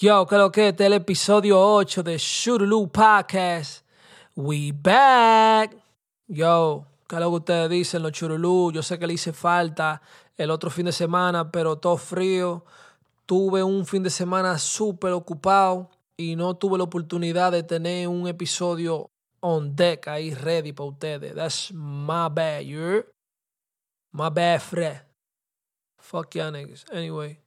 Yo, creo que este es el episodio 8 de Shurulu Podcast. We back. Yo, ¿qué es lo que ustedes dicen, los churulú? Yo sé que le hice falta el otro fin de semana, pero todo frío. Tuve un fin de semana súper ocupado y no tuve la oportunidad de tener un episodio on deck ahí ready para ustedes. That's my bad, you My bad, Fred. Fuck y'all niggas. Anyway.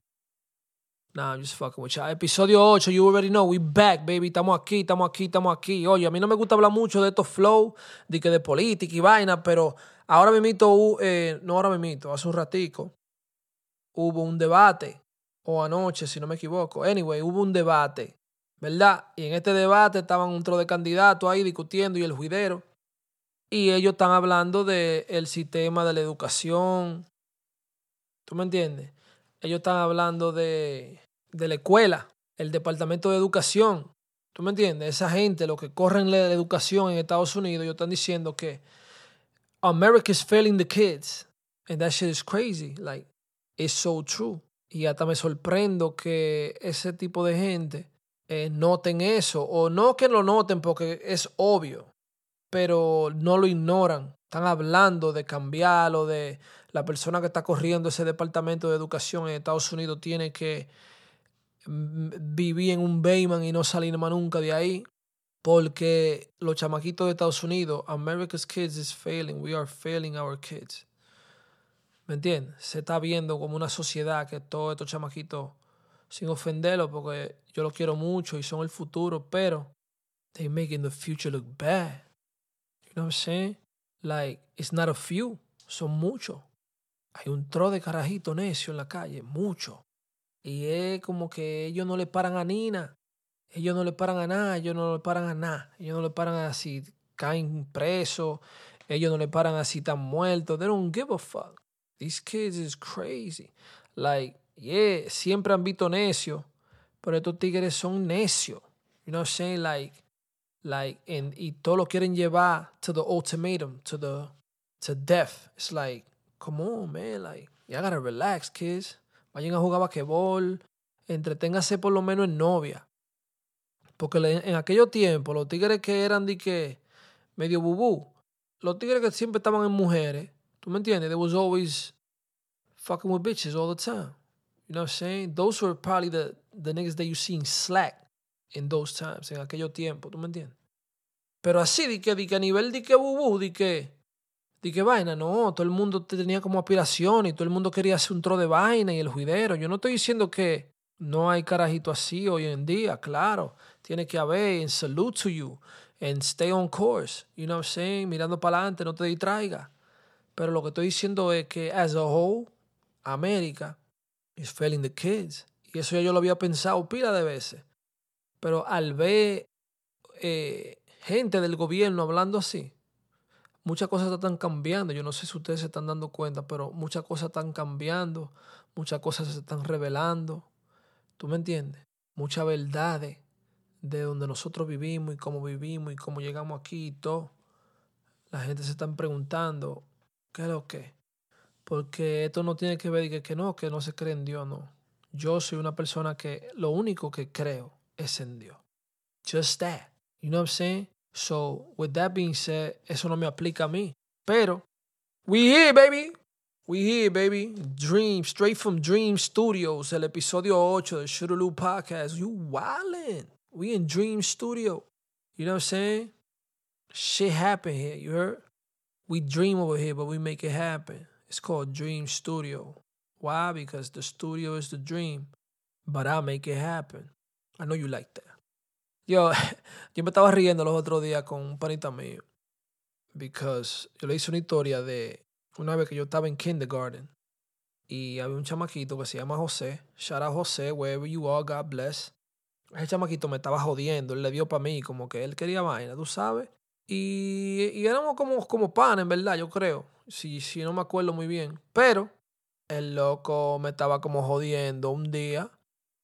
Nah, I'm just fucking with y'all. Episodio 8, you already know, we back, baby. Estamos aquí, estamos aquí, estamos aquí. Oye, a mí no me gusta hablar mucho de estos flow, de que de política y vaina, pero ahora me mito, eh, no ahora me mito, hace un ratico, hubo un debate, o anoche, si no me equivoco. Anyway, hubo un debate, ¿verdad? Y en este debate estaban un tro de candidatos ahí discutiendo y el juidero. Y ellos están hablando del el sistema de la educación. ¿Tú me entiendes? Ellos están hablando de, de la escuela, el departamento de educación. ¿Tú me entiendes? Esa gente, los que corren la educación en Estados Unidos, ellos están diciendo que America is failing the kids. And that shit is crazy. Like, it's so true. Y hasta me sorprendo que ese tipo de gente eh, noten eso. O no que lo noten porque es obvio, pero no lo ignoran. Están hablando de cambiarlo, de la persona que está corriendo ese departamento de educación en Estados Unidos tiene que vivir en un Bayman y no más nunca de ahí. Porque los chamaquitos de Estados Unidos, America's kids is failing. We are failing our kids. ¿Me entiendes? Se está viendo como una sociedad que todos estos chamaquitos, sin ofenderlos, porque yo los quiero mucho y son el futuro, pero they making the future look bad. You know what I'm saying? Like, it's not a few, son muchos. Hay un tro de carajito necio en la calle, mucho. Y es como que ellos no le paran a Nina. Ellos no le paran a nada, ellos no le paran a nada. Ellos no le paran a si caen presos. Ellos no le paran a si están muertos. They don't give a fuck. These kids is crazy. Like, yeah, siempre han visto necios, pero estos tigres son necios. You know what I'm saying? Like, like, and, y todos lo quieren llevar to the ultimatum, to the, to death. It's like, come on, man, like, you gotta relax, kids. Vayan a jugar basquetbol, entreténgase por lo menos en novia. Porque en aquellos tiempos, los tigres que eran de que medio bubú, los tigres que siempre estaban en mujeres, ¿tú me entiendes? They was always fucking with bitches all the time. You know what I'm saying? Those were probably the, the niggas that you seen slack in those times, en aquellos tiempos, ¿tú me entiendes? Pero así, de que, de que a nivel de que bubú, de que Dije, que vaina, no, todo el mundo tenía como aspiración y todo el mundo quería hacer un tro de vaina y el juidero. Yo no estoy diciendo que no hay carajito así hoy en día, claro. Tiene que haber, and salute to you, and stay on course. You know what I'm saying? Mirando para adelante, no te distraiga. Pero lo que estoy diciendo es que, as a whole, América is failing the kids. Y eso ya yo lo había pensado pila de veces. Pero al ver eh, gente del gobierno hablando así, muchas cosas están cambiando. Yo no sé si ustedes se están dando cuenta, pero muchas cosas están cambiando, muchas cosas se están revelando. ¿Tú me entiendes? Muchas verdades de donde nosotros vivimos y cómo vivimos y cómo llegamos aquí y todo. La gente se están preguntando, ¿qué es lo que? Porque esto no tiene que ver que, que no, que no se cree en Dios, no. Yo soy una persona que lo único que creo es en Dios. Just that. You know what I'm saying? So, with that being said, eso no me aplica a mí. Pero, we here, baby. We here, baby. Dream, straight from Dream Studios, el episodio 8 del Shootaloo Podcast. You wildin'. We in Dream Studio. You know what I'm saying? Shit happen here, you heard? We dream over here, but we make it happen. It's called Dream Studio. Why? Because the studio is the dream, but I make it happen. I know you like that. Yo, yo me estaba riendo los otros días con un panita mío. Because yo le hice una historia de una vez que yo estaba en kindergarten. Y había un chamaquito que se llama José. Shout out José, wherever you are, God bless. Ese chamaquito me estaba jodiendo. Él le dio para mí como que él quería vaina, tú sabes. Y, y éramos como, como pan, en verdad, yo creo. Si, si no me acuerdo muy bien. Pero el loco me estaba como jodiendo un día.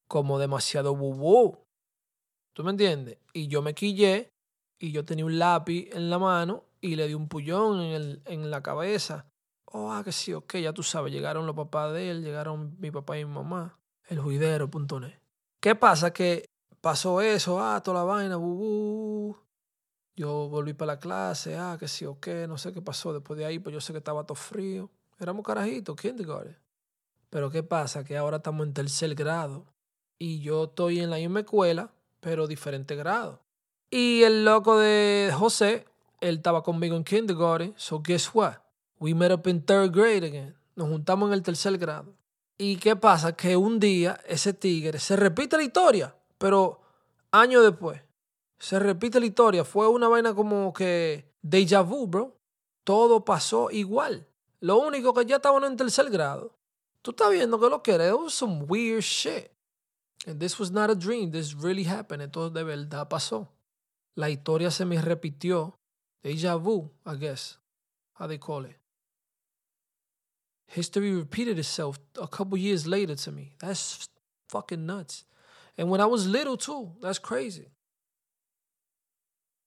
Como demasiado bubú. ¿Tú me entiendes? Y yo me quillé y yo tenía un lápiz en la mano y le di un pullón en, en la cabeza. Oh, ah, que sí, ok, ya tú sabes, llegaron los papás de él, llegaron mi papá y mi mamá, el juidero.net. ¿Qué pasa? Que pasó eso, ah, toda la vaina, bu, Yo volví para la clase, ah, que sí o qué, no sé qué pasó después de ahí, pues yo sé que estaba todo frío. Éramos carajitos, kindergarten. Pero ¿qué pasa? Que ahora estamos en tercer grado y yo estoy en la misma escuela, pero diferente grado. Y el loco de José, él estaba conmigo en kindergarten, so guess what? We met up in third grade again. Nos juntamos en el tercer grado. ¿Y qué pasa? Que un día ese tigre se repite la historia, pero años después. Se repite la historia. Fue una vaina como que déjà vu, bro. Todo pasó igual. Lo único que ya estaban en tercer grado. Tú estás viendo que lo que era, some weird shit. And this was not a dream, this really happened. Esto de verdad pasó. La historia se me repitió. Deja vu, I guess. How they call it. History repeated itself a couple years later to me. That's fucking nuts. And when I was little too, that's crazy.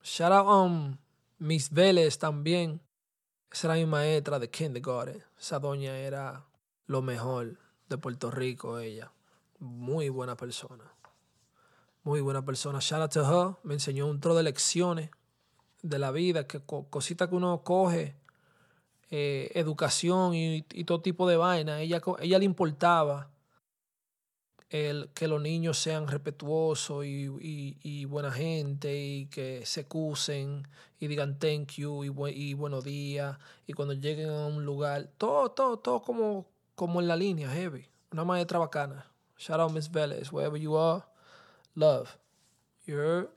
Shout out um Miss Vélez también. Esa era mi maestra de kindergarten. Esa doña era lo mejor de Puerto Rico, ella. Muy buena persona. Muy buena persona. Shout out to her. Me enseñó un tro de lecciones de la vida, que cositas que uno coge, eh, educación y, todo tipo de vaina. Ella, ella le importaba el, que los niños sean respetuosos y, y, buena gente y que se excusen y digan thank you y, y buenos días y cuando lleguen a un lugar, todo, todo, todo como como en la línea, heavy. Una maestra bacana. Shout out Miss Vélez, wherever you are. Love. You heard?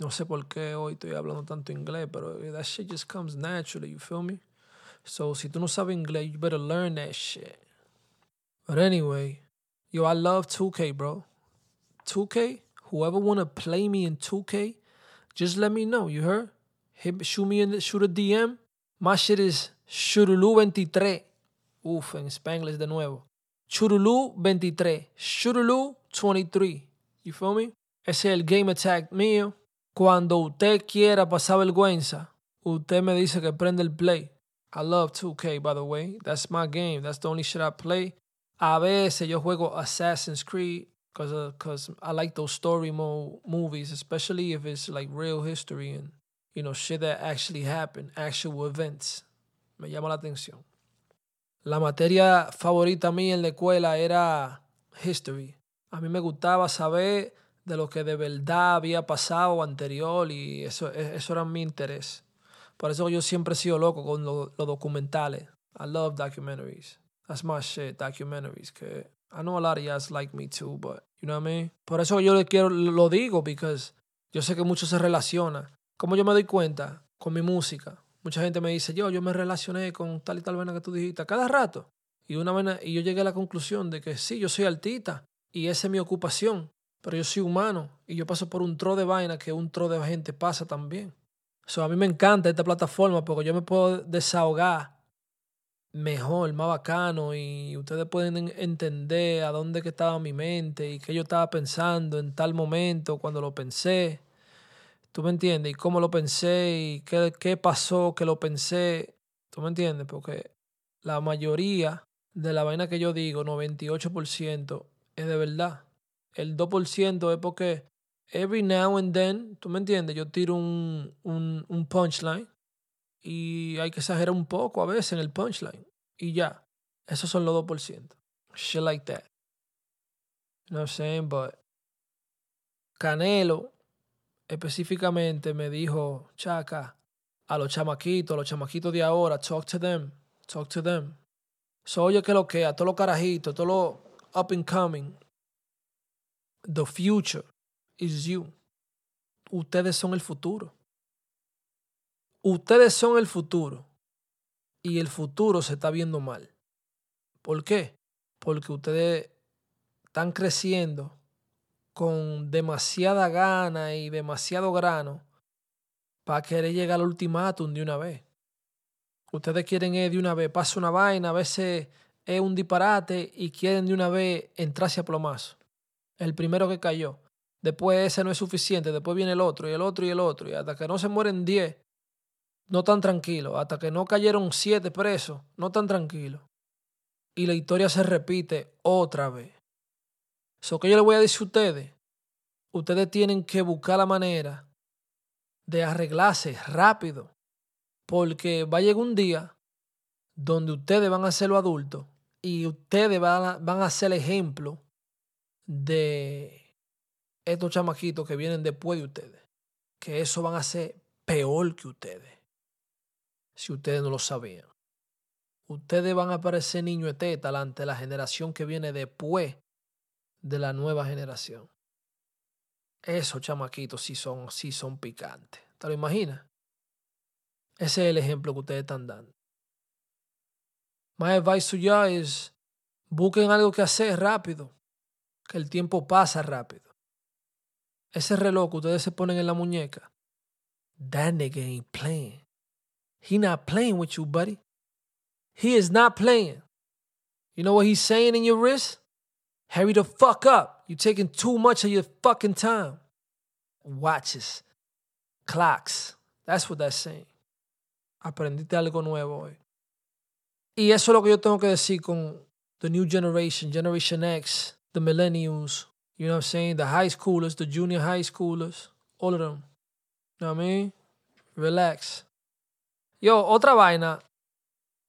No sé por qué hoy estoy hablando tanto inglés, pero that shit just comes naturally, you feel me? So, si tú no sabes inglés, you better learn that shit. But anyway, yo, I love 2K, bro. 2K, whoever wanna play me in 2K, just let me know, you heard? Hit, shoot me in the, shoot a DM. My shit is Shurulu23. Uf, en Spanglish de nuevo. Churulu 23. Churulu 23. You feel me? Ese es el game attack mío. Cuando usted quiera pasar vergüenza, usted me dice que prende el play. I love 2K, by the way. That's my game. That's the only shit I play. A veces yo juego Assassin's Creed because I like those story mode movies, especially if it's like real history and, you know, shit that actually happened, actual events. Me llama la atención. La materia favorita mía en la escuela era history. A mí me gustaba saber de lo que de verdad había pasado anterior y eso, e, eso era mi interés. Por eso yo siempre he sido loco con los documentales. I love documentaries. That's my shit, documentaries. Que I know a lot of y'all like me too, but you know what I mean? Por eso yo le quiero, lo digo, because yo sé que mucho se relaciona. Como yo me doy cuenta con mi música, Mucha gente me dice, yo, yo me relacioné con tal y tal vaina que tú dijiste, cada rato. Y, una y yo llegué a la conclusión de que sí, yo soy artista y esa es mi ocupación, pero yo soy humano y yo paso por un tro de vaina que un tro de gente pasa también. So, a mí me encanta esta plataforma porque yo me puedo desahogar mejor, más bacano y ustedes pueden entender a dónde que estaba mi mente y qué yo estaba pensando en tal momento cuando lo pensé. ¿Tú me entiendes? Y cómo lo pensé y qué, qué pasó que lo pensé. ¿Tú me entiendes? Porque la mayoría de la vaina que yo digo, 98%, es de verdad. El 2% es porque every now and then, ¿tú me entiendes? Yo tiro un, un, un punchline y hay que exagerar un poco a veces en el punchline. Y ya. Esos son los 2%. Shit like that. You know what I'm saying? But Canelo específicamente me dijo, Chaca, a los chamaquitos, a los chamaquitos de ahora, talk to them, talk to them. So, oye, que lo que, a todos los carajitos, todos los up and coming, the future is you. Ustedes son el futuro. Ustedes son el futuro. Y el futuro se está viendo mal. ¿Por qué? Porque ustedes están creciendo con demasiada gana y demasiado grano para querer llegar al ultimátum de una vez. Ustedes quieren ir de una vez, pasa una vaina, a veces es un disparate y quieren de una vez entrarse a plomazo. El primero que cayó. Después ese no es suficiente, después viene el otro y el otro y el otro. Y hasta que no se mueren diez, no tan tranquilos. Hasta que no cayeron siete presos, no tan tranquilos. Y la historia se repite otra vez So que yo le voy a decir a ustedes, ustedes tienen que buscar la manera de arreglarse rápido, porque va a llegar un día donde ustedes van a ser los adultos y ustedes van a, ser el ejemplo de estos chamaquitos que vienen después de ustedes, que eso van a ser peor que ustedes, si ustedes no lo sabían. Ustedes van a parecer niño eteta ante la generación que viene después de la nueva generación. Esos chamaquitos sí son, sí son picantes. ¿Te lo imaginas? Ese es el ejemplo que ustedes están dando. My advice to you es busquen algo que hacer rápido, que el tiempo pasa rápido. Ese reloj que ustedes se ponen en la muñeca, that nigga ain't playing. He not playing with you, buddy. He is not playing. You know what he's saying in your wrist? Hurry the fuck up. You're taking too much of your fucking time. Watches, clocks. That's what that's saying. Aprendiste algo nuevo hoy. Y eso es lo que yo tengo que decir con the new generation, Generation X, the millennials, you know what I'm saying? The high schoolers, the junior high schoolers, all of them. You know what I mean? Relax. Yo, otra vaina.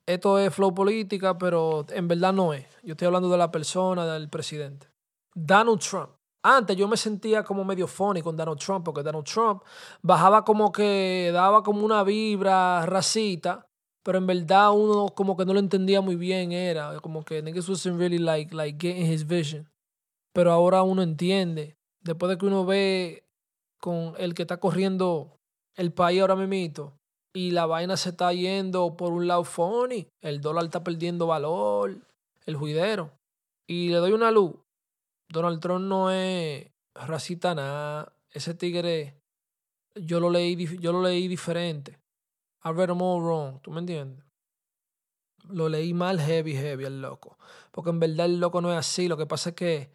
Esto es flow política, pero en verdad no es. Yo estoy hablando de la persona, del presidente. Donald Trump. Antes yo me sentía como medio funny con Donald Trump, porque Donald Trump bajaba como que daba como una vibra racista, pero en verdad uno como que no lo entendía muy bien, era como que niggas wasn't really like, like getting his vision. Pero ahora uno entiende, después de que uno ve con el que está corriendo el país ahora mismo, y la vaina se está yendo por un lado funny, el dólar está perdiendo valor, el juidero. Y le doy una luz. Donald Trump no es racista nada. Ese tigre yo lo leí, yo lo leí diferente. I read them all wrong, ¿tú me entiendes? Lo leí mal heavy, heavy el loco. Porque en verdad el loco no es así. Lo que pasa es que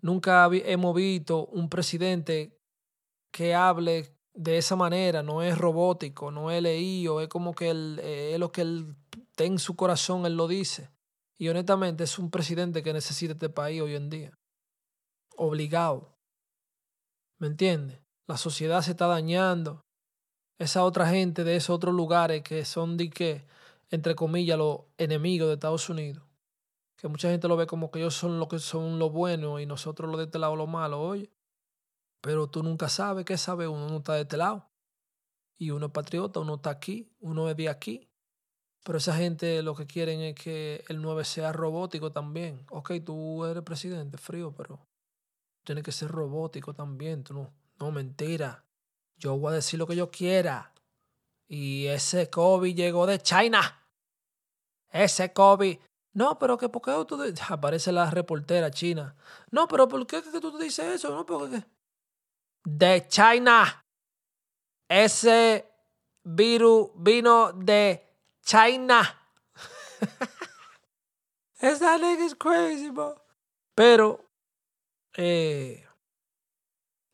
nunca hemos visto un presidente que hable de esa manera, no es robótico, no es leído, es como que él, eh, es lo que él tiene en su corazón, él lo dice. Y honestamente es un presidente que necesita este país hoy en día. Obligado. ¿Me entiendes? La sociedad se está dañando. Esa otra gente de esos otros lugares que son de que, entre comillas, los enemigos de Estados Unidos. Que mucha gente lo ve como que ellos son lo que son lo bueno y nosotros lo de este lado lo malo, oye. Pero tú nunca sabes qué sabe uno, uno está de este lado. Y uno es patriota, uno está aquí, uno es de aquí. Pero esa gente lo que quieren es que el 9 sea robótico también. Ok, tú eres presidente, frío, pero tiene que ser robótico también. Tú no, no, mentira. Yo voy a decir lo que yo quiera. Y ese COVID llegó de China. Ese COVID. No, pero que por qué tú aparece la reportera china. No, pero ¿por qué que tú dices eso? No, porque de China. Ese virus vino de China. Esa nigga is crazy, bro. Pero, eh,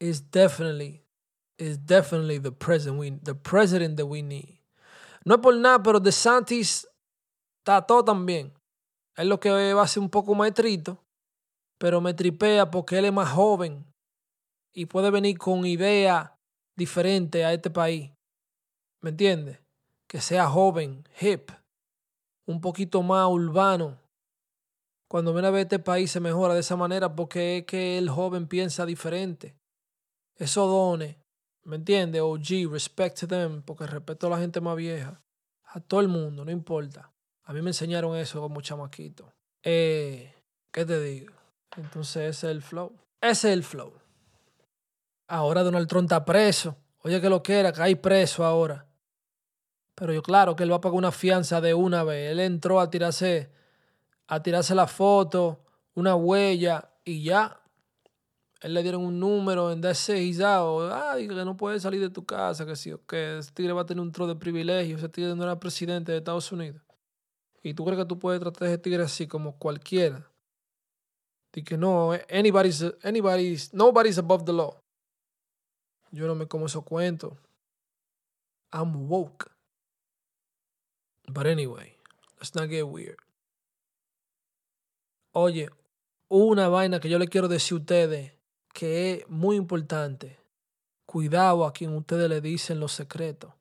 it's definitely, it's definitely the president we, the president that we need. No es por nada, pero DeSantis está todo también. Es lo que va a ser un poco maestrito, pero me tripea porque él es más joven y puede venir con ideas diferentes a este país. ¿Me entiendes? Que sea joven, hip, un poquito más urbano. Cuando viene a ver este país se mejora de esa manera porque es que el joven piensa diferente. Esos dones, ¿me entiendes? OG, respect to them, porque respeto a la gente más vieja. A todo el mundo, no importa. A mí me enseñaron eso como chamaquito. Eh, ¿Qué te digo? Entonces ese es el flow. Ese es el flow. Ahora Donald Trump está preso. Oye, que lo quiera, que hay preso ahora. Pero yo, claro que él va a pagar una fianza de una vez. Él entró a tirarse, a tirarse la foto, una huella y ya. Él le dieron un número en DC y Ah, que no puede salir de tu casa, que sí, que ese tigre va a tener un trono de privilegio. Ese tigre no era presidente de Estados Unidos. Y tú crees que tú puedes tratar a ese tigre así como cualquiera. Y que no, anybody's, anybody's, nobody's above the law. Yo no me como esos cuentos. I'm woke. But anyway, let's not get weird. Oye, una vaina que yo le quiero decir a ustedes que es muy importante. Cuidado a quien ustedes le dicen los secretos.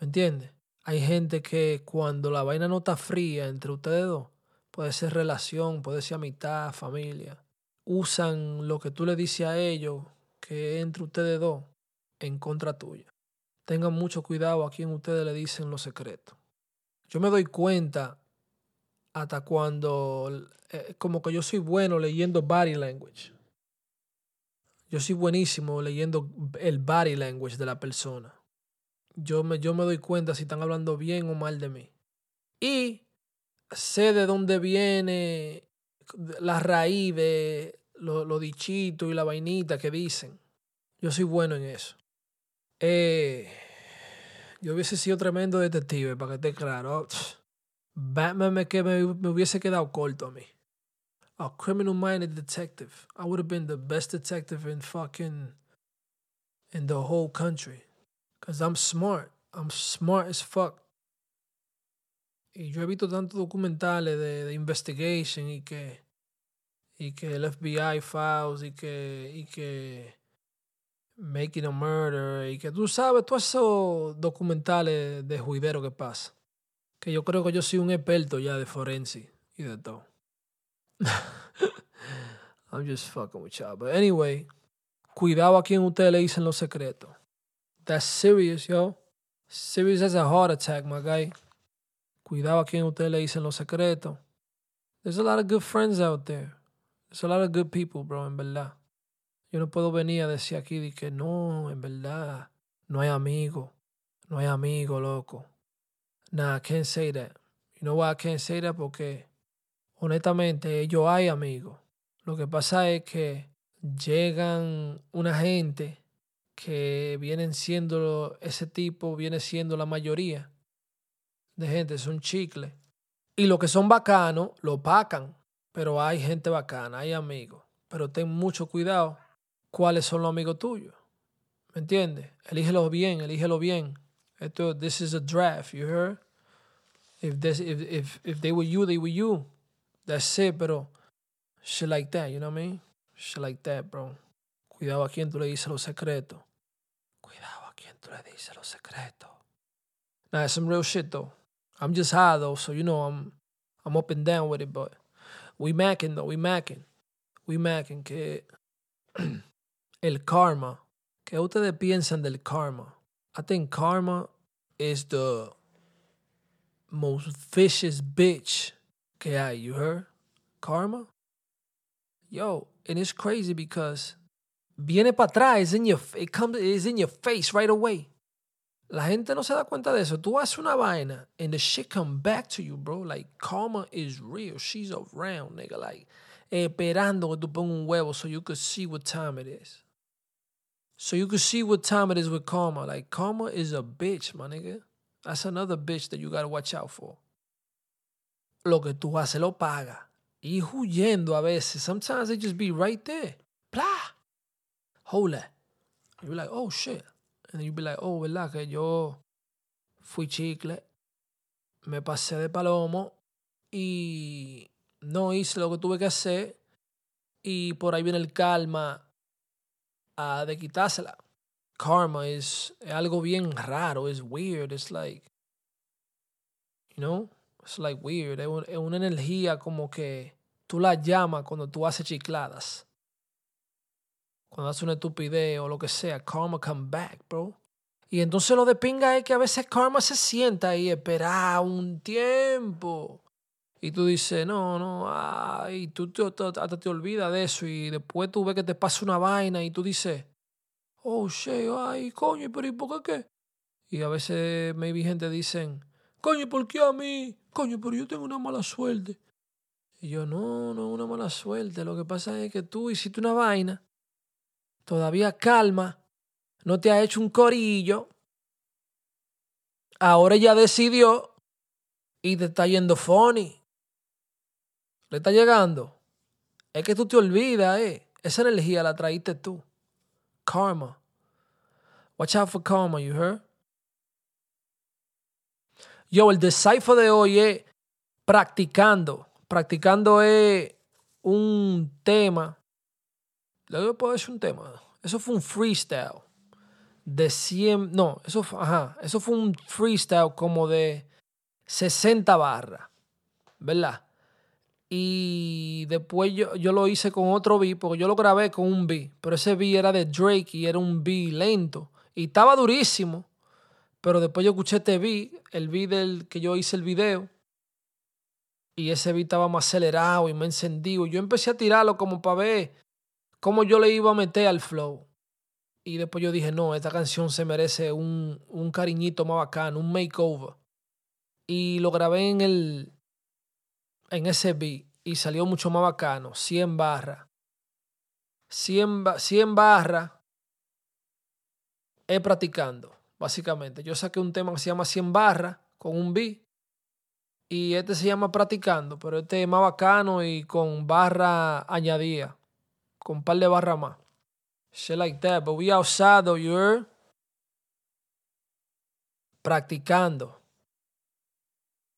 ¿Me entiendes? Hay gente que cuando la vaina no está fría entre ustedes dos, puede ser relación, puede ser amistad, familia, usan lo que tú le dices a ellos, que entre ustedes dos, en contra tuya. Tengan mucho cuidado a quien ustedes le dicen los secretos. Yo me doy cuenta hasta cuando, eh, como que yo soy bueno leyendo body language. Yo soy buenísimo leyendo el body language de la persona. Yo me, yo me doy cuenta si están hablando bien o mal de mí. Y sé de dónde viene la raíz de lo, lo dichito y la vainita que dicen. Yo soy bueno en eso. Eh, yo hubiese sido tremendo detective, para que esté claro. Batman me, que me, hubiese quedado corto a mí. A criminal minded detective. I would have been the best detective in fucking in the whole country. Cause I'm smart. I'm smart as fuck. Y yo he visto tantos documentales de, de investigation y que y que el FBI files y que y que Making a Murder y que tú sabes todos esos documentales de juidero que pasa. Que yo creo que yo soy un experto ya de forense y de todo. I'm just fucking with y'all. But anyway, cuidado a quien ustedes le dicen los secretos. That's serious, yo. Serious as a heart attack, my guy. Cuidado a quien ustedes le dicen los secretos. There's a lot of good friends out there. There's a lot of good people, bro, en verdad. Yo no puedo venir a decir aquí de que no, en verdad, no hay amigo. No hay amigo, loco. Nah, I can't say that. You know why I can't say that? Porque honestamente ellos hay amigos. Lo que pasa es que llegan una gente que vienen siendo ese tipo, viene siendo la mayoría de gente, son chicles. Y los que son bacanos, lo pacan. Pero hay gente bacana, hay amigos. Pero ten mucho cuidado cuáles son los amigos tuyos. ¿Me entiendes? Elígelo bien, elígelo bien. Esto, this is a draft, you heard? If, this, if, if, if they were you, they were you. That's it, pero shit like that, you know what I mean? Shit like that, bro. Cuidado a quien tú le dices los secretos. Cuidado a quien tú le dices los secretos. Nah, it's some real shit though. I'm just high though, so you know I'm I'm up and down with it, but we macking though, we macking. We macking que el karma. ¿Qué ustedes piensan del karma? I think karma is the most vicious bitch que hay. You heard? Karma? Yo, and it's crazy because viene para atrás, it's in your, it comes, it's in your face right away. La gente no se da cuenta de eso. Tú haces una vaina and the shit come back to you, bro. Like, karma is real. She's around, nigga. Like, esperando que tú pongas un huevo so you could see what time it is. So you could see what time it is with karma. Like, karma is a bitch, my nigga. That's another bitch that you gotta watch out for. Lo que tú haces lo paga. Y huyendo a veces. Sometimes they just be right there. Blah. Hold that. You're like, oh shit. And then you be like, oh, ¿verdad? Que yo fui chicle. Me pasé de palomo. Y no hice lo que tuve que hacer. Y por ahí viene el karma uh, de quitársela. Karma es, algo bien raro, es weird, es like, you know, it's like weird, es una energía como que tú la llamas cuando tú haces chicladas. Cuando haces una estupidez o lo que sea, karma come back, bro. Y entonces lo de pinga es que a veces karma se sienta y espera un tiempo. Y tú dices, no, no, ay, tú te, hasta te olvidas de eso y después tú ves que te pasa una vaina y tú dices, oh, shit, ay, coño, pero ¿y por qué qué? Y a veces maybe gente dicen, coño, ¿por qué a mí? Coño, pero yo tengo una mala suerte. Y yo, no, no, una mala suerte. Lo que pasa es que tú hiciste una vaina, todavía calma, no te ha hecho un corillo, ahora ya decidió y te está yendo funny. ¿Le está llegando? Es que tú te olvidas, eh. Esa energía la traíste tú. Karma. Watch out for karma, you heard? Yo, el decipher de hoy es practicando. Practicando es un tema. Le puedo decir un tema. Eso fue un freestyle de 100. No, eso, ajá, eso fue un freestyle como de 60 barras. ¿Verdad? Y después yo, yo, lo hice con otro beat, porque yo lo grabé con un beat, pero ese beat era de Drake y era un beat lento. Y estaba durísimo. Pero después yo escuché este beat, el beat del que yo hice el video. Y ese beat estaba más acelerado y me encendido. Y yo empecé a tirarlo como para ver cómo yo le iba a meter al flow. Y después yo dije, no, esta canción se merece un, un cariñito más bacano, un makeover. Y lo grabé en el, en ese beat y salió mucho más bacano, 100 barras. 100, 100 barras es practicando, básicamente. Yo saqué un tema que se llama 100 barras con un beat y este se llama practicando, pero este es más bacano y con barra añadida, con un de barras más. Shit like that, but we outside though, you're practicando.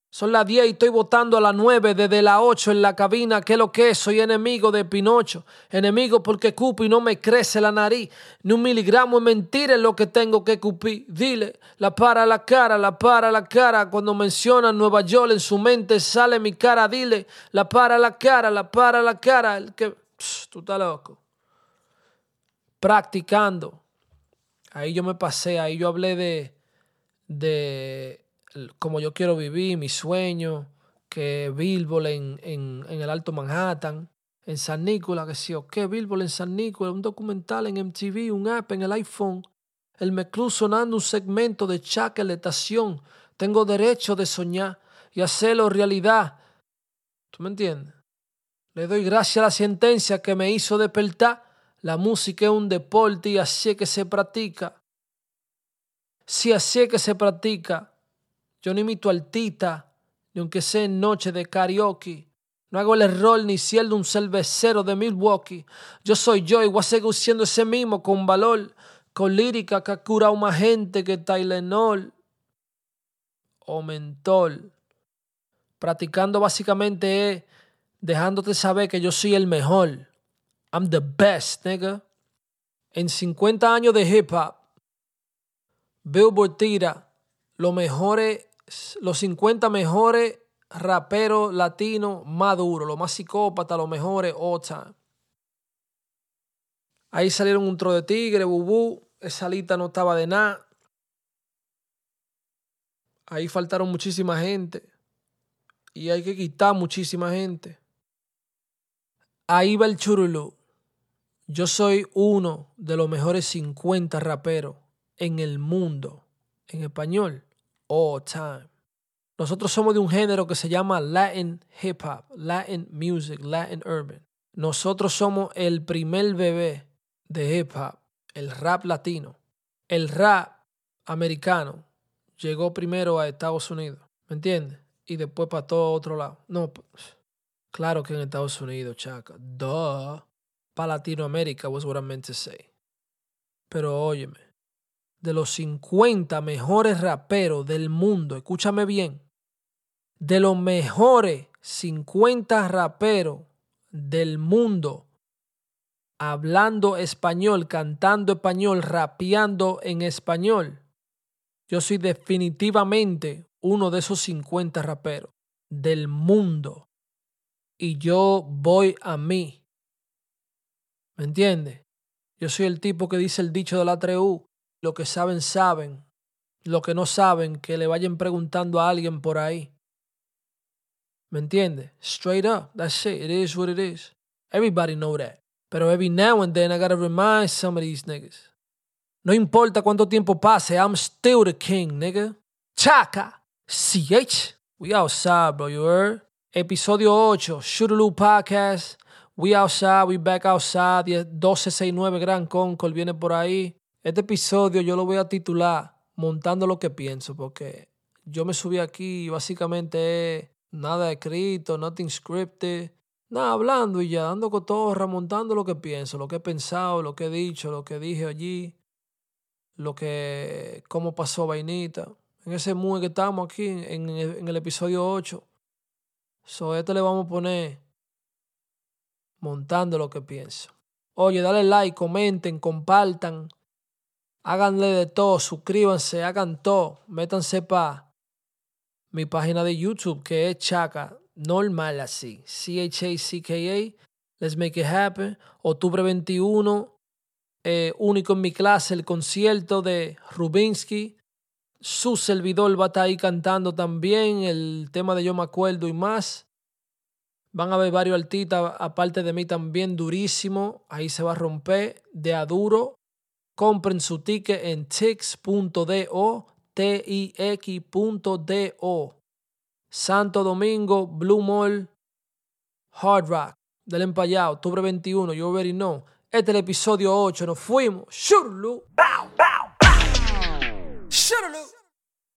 Son las 10 y estoy votando a las 9 desde las 8 en la cabina. ¿Qué lo que es? Soy enemigo de Pinocho. Enemigo porque cupo y no me crece la nariz. Ni un miligramo de mentira es lo que tengo que cupir. Dile, la para la cara, la para la cara. Cuando mencionan Nueva York en su mente sale mi cara. Dile, la para la cara, la para la cara. El que, tú estás loco. Practicando. Ahí yo me pasé, ahí yo hablé de, de como yo quiero vivir, mi sueño, que Billboard en, en, en, el Alto Manhattan, en San Nicolás, que sí, o qué, Billboard en San Nicolás, un documental en MTV, un app en el iPhone, el Meclú sonando un segmento de chaqueletación. Tengo derecho de soñar y hacerlo realidad. ¿Tú me entiendes? Le doy gracias a la sentencia que me hizo despertar. La música es un deporte y así es que se practica. Si así es que se practica. Yo no imito al Tita, ni aunque sea en noche de karaoke. No hago el error ni siendo un cervecero de Milwaukee. Yo soy yo y voy a seguir siendo ese mismo con valor, con lírica que ha curado más gente que Tylenol o mentol. Practicando básicamente es dejándote saber que yo soy el mejor. I'm the best, nigga. En 50 años de hip hop, Billboard tira los mejores los 50 mejores raperos latinos más duros, los más psicópatas, los mejores all. Ahí salieron un tro de tigre, bubú. Esa lista no estaba de nada. Ahí faltaron muchísima gente. Y hay que quitar muchísima gente. Ahí va el churulú. Yo soy uno de los mejores 50 raperos en el mundo en español all time. Nosotros somos de un género que se llama Latin Hip Hop, Latin Music, Latin Urban. Nosotros somos el primer bebé de hip hop, el rap latino. El rap americano llegó primero a Estados Unidos, ¿me entiendes? Y después para todo otro lado. No, claro que en Estados Unidos, chaca. Duh. Para Latinoamérica was what I meant to say. Pero óyeme, de los 50 mejores raperos del mundo, escúchame bien, de los mejores 50 raperos del mundo, hablando español, cantando español, rapeando en español, yo soy definitivamente uno de esos 50 raperos del mundo. Y yo voy a mí. ¿Me entiendes? Yo soy el tipo que dice el dicho de la 3U. Lo que saben, saben. Lo que no saben, que le vayan preguntando a alguien por ahí. ¿Me entiendes? Straight up. That's it. It is what it is. Everybody know that. Pero every now and then I gotta remind some of these niggas. No importa cuánto tiempo pase, I'm still the king, nigga. Chaka. CH. We outside, bro, you heard? Episodio 8, Shootaloo Podcast. We outside, we back outside. 1269 Gran Concord viene por ahí. Este episodio yo lo voy a titular Montando lo que pienso, porque yo me subí aquí y básicamente nada escrito, nothing scripted, nada hablando y ya dando cotorra, montando lo que pienso, lo que he pensado, lo que he dicho, lo que dije allí, lo que, cómo pasó vainita. En ese mood que estamos aquí, en, en el episodio 8. So, este le vamos a poner montando lo que pienso. Oye, dale like, comenten, compartan, háganle de todo, suscríbanse, hagan todo, métanse para mi página de YouTube que es Chaca, normal así, C-H-A-C-K-A, Let's Make It Happen, octubre 21, eh, único en mi clase, el concierto de Rubinsky, su servidor va a estar ahí cantando también el tema de Yo me acuerdo y más. Van a ver varios artistas, aparte de mí también, durísimo. Ahí se va a romper de a duro. Compren su ticket en tix.do, T-I-X.do. Santo Domingo, Blue Mall, Hard Rock, del empallado, octubre 21, you already know. Este es el episodio 8, nos fuimos. Shurlu. Bow, bow, bow. Shurlu.